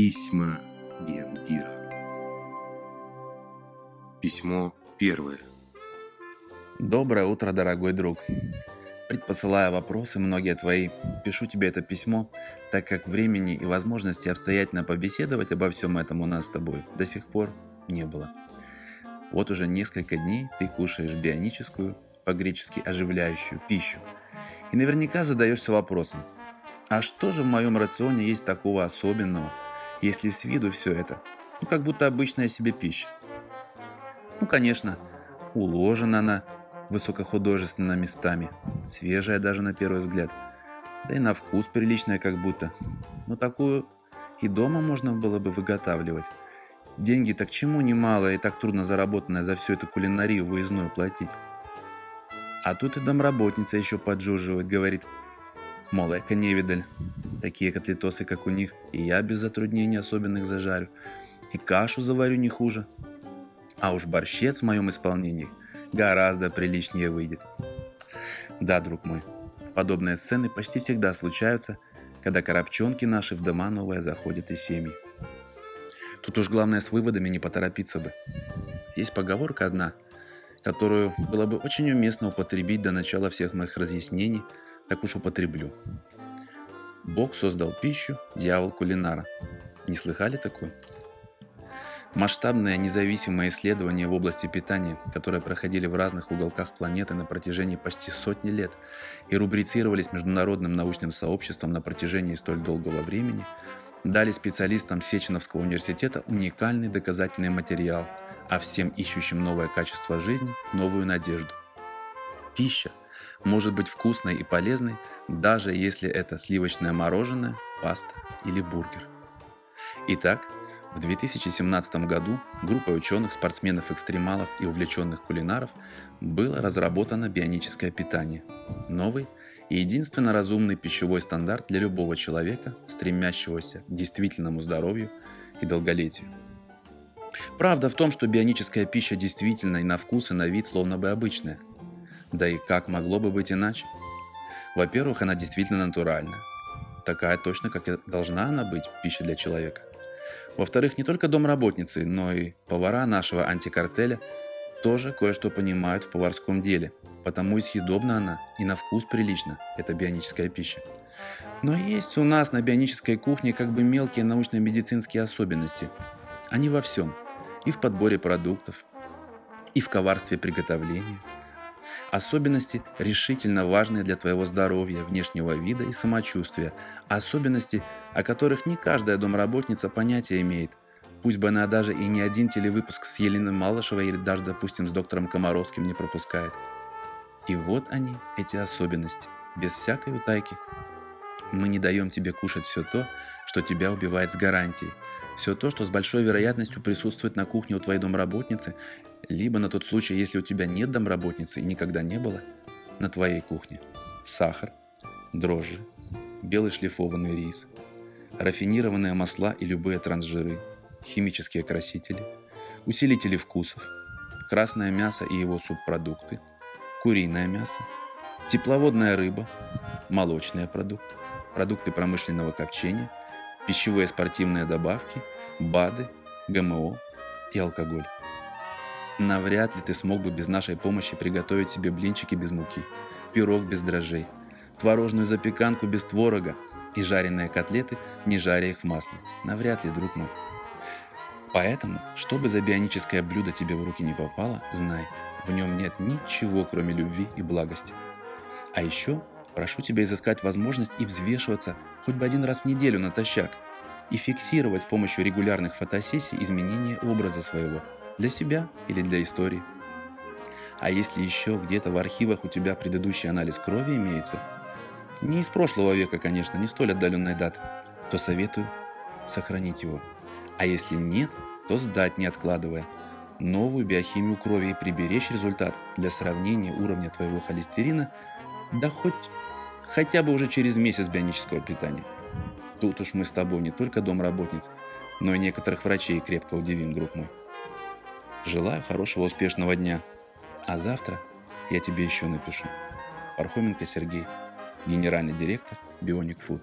Письма Гендира. Письмо первое. Доброе утро, дорогой друг. Предпосылая вопросы, многие твои, пишу тебе это письмо, так как времени и возможности обстоятельно побеседовать обо всем этом у нас с тобой до сих пор не было. Вот уже несколько дней ты кушаешь бионическую, по-гречески оживляющую пищу, и наверняка задаешься вопросом, а что же в моем рационе есть такого особенного, если с виду все это, ну как будто обычная себе пища? Ну, конечно, уложена она высокохудожественно местами, свежая даже на первый взгляд, да и на вкус приличная как будто. Но такую и дома можно было бы выготавливать. Деньги так чему немало и так трудно заработанное за всю эту кулинарию выездную платить. А тут и домработница еще поджуживает, говорит, мол, эко невидаль, такие котлетосы, как у них, и я без затруднений особенных зажарю, и кашу заварю не хуже. А уж борщец в моем исполнении гораздо приличнее выйдет. Да, друг мой, подобные сцены почти всегда случаются, когда коробчонки наши в дома новые заходят из семьи. Тут уж главное с выводами не поторопиться бы. Есть поговорка одна, которую было бы очень уместно употребить до начала всех моих разъяснений, так уж употреблю. Бог создал пищу, дьявол кулинара. Не слыхали такое? Масштабные независимые исследования в области питания, которые проходили в разных уголках планеты на протяжении почти сотни лет и рубрицировались международным научным сообществом на протяжении столь долгого времени, дали специалистам Сеченовского университета уникальный доказательный материал, а всем ищущим новое качество жизни – новую надежду. Пища может быть вкусной и полезной, даже если это сливочное мороженое, паста или бургер. Итак, в 2017 году группой ученых, спортсменов-экстремалов и увлеченных кулинаров было разработано бионическое питание. Новый и единственно разумный пищевой стандарт для любого человека, стремящегося к действительному здоровью и долголетию. Правда в том, что бионическая пища действительно и на вкус, и на вид словно бы обычная. Да и как могло бы быть иначе? Во-первых, она действительно натуральная. Такая точно, как и должна она быть, пища для человека. Во-вторых, не только домработницы, но и повара нашего антикартеля тоже кое-что понимают в поварском деле, потому и съедобна она, и на вкус прилично, это бионическая пища. Но есть у нас на бионической кухне как бы мелкие научно-медицинские особенности. Они во всем. И в подборе продуктов, и в коварстве приготовления. Особенности решительно важные для твоего здоровья, внешнего вида и самочувствия. Особенности, о которых не каждая домработница понятия имеет. Пусть бы она даже и не один телевыпуск с Еленой Малышевой или даже, допустим, с доктором Комаровским не пропускает. И вот они, эти особенности, без всякой утайки. Мы не даем тебе кушать все то, что тебя убивает с гарантией. Все то, что с большой вероятностью присутствует на кухне у твоей домработницы, либо на тот случай, если у тебя нет домработницы и никогда не было, на твоей кухне. Сахар, дрожжи, белый шлифованный рис, рафинированные масла и любые трансжиры, химические красители, усилители вкусов, красное мясо и его субпродукты, куриное мясо, тепловодная рыба, молочные продукты, продукты промышленного копчения, пищевые спортивные добавки, БАДы, ГМО и алкоголь. Навряд ли ты смог бы без нашей помощи приготовить себе блинчики без муки, пирог без дрожжей, творожную запеканку без творога и жареные котлеты, не жаря их в масле. Навряд ли, друг мой. Поэтому, чтобы за бионическое блюдо тебе в руки не попало, знай, в нем нет ничего, кроме любви и благости. А еще прошу тебя изыскать возможность и взвешиваться хоть бы один раз в неделю натощак и фиксировать с помощью регулярных фотосессий изменения образа своего – для себя или для истории. А если еще где-то в архивах у тебя предыдущий анализ крови имеется, не из прошлого века, конечно, не столь отдаленной даты, то советую сохранить его. А если нет, то сдать не откладывая. Новую биохимию крови и приберечь результат для сравнения уровня твоего холестерина, да хоть хотя бы уже через месяц бионического питания. Тут уж мы с тобой не только домработниц, но и некоторых врачей крепко удивим, друг мой. Желаю хорошего успешного дня. А завтра я тебе еще напишу. Пархоменко Сергей, генеральный директор Bionic Food.